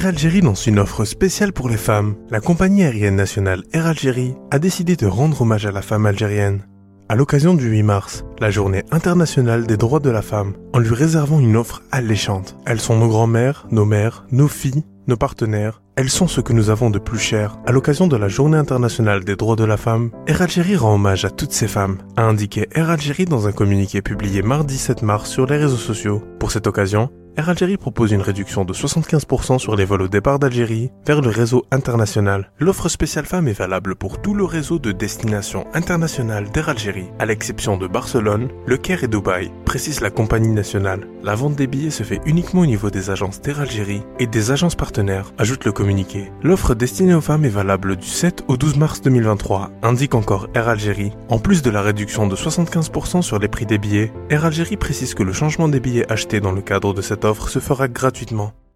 Air Algérie lance une offre spéciale pour les femmes. La compagnie aérienne nationale Air Algérie a décidé de rendre hommage à la femme algérienne. À l'occasion du 8 mars, la journée internationale des droits de la femme, en lui réservant une offre alléchante. Elles sont nos grands-mères, nos mères, nos filles, nos partenaires, elles sont ce que nous avons de plus cher. À l'occasion de la Journée internationale des droits de la femme, Air Algérie rend hommage à toutes ces femmes, a indiqué Air Algérie dans un communiqué publié mardi 7 mars sur les réseaux sociaux. Pour cette occasion, Air Algérie propose une réduction de 75% sur les vols au départ d'Algérie vers le réseau international. L'offre spéciale femme est valable pour tout le réseau de destination internationale d'Air Algérie, à l'exception de Barcelone, Le Caire et Dubaï, précise la compagnie nationale. La vente des billets se fait uniquement au niveau des agences d'Air Algérie et des agences partenaires, ajoute le communiqué. L'offre destinée aux femmes est valable du 7 au 12 mars 2023, indique encore Air Algérie. En plus de la réduction de 75% sur les prix des billets, Air Algérie précise que le changement des billets achetés dans le cadre de cette offre se fera gratuitement.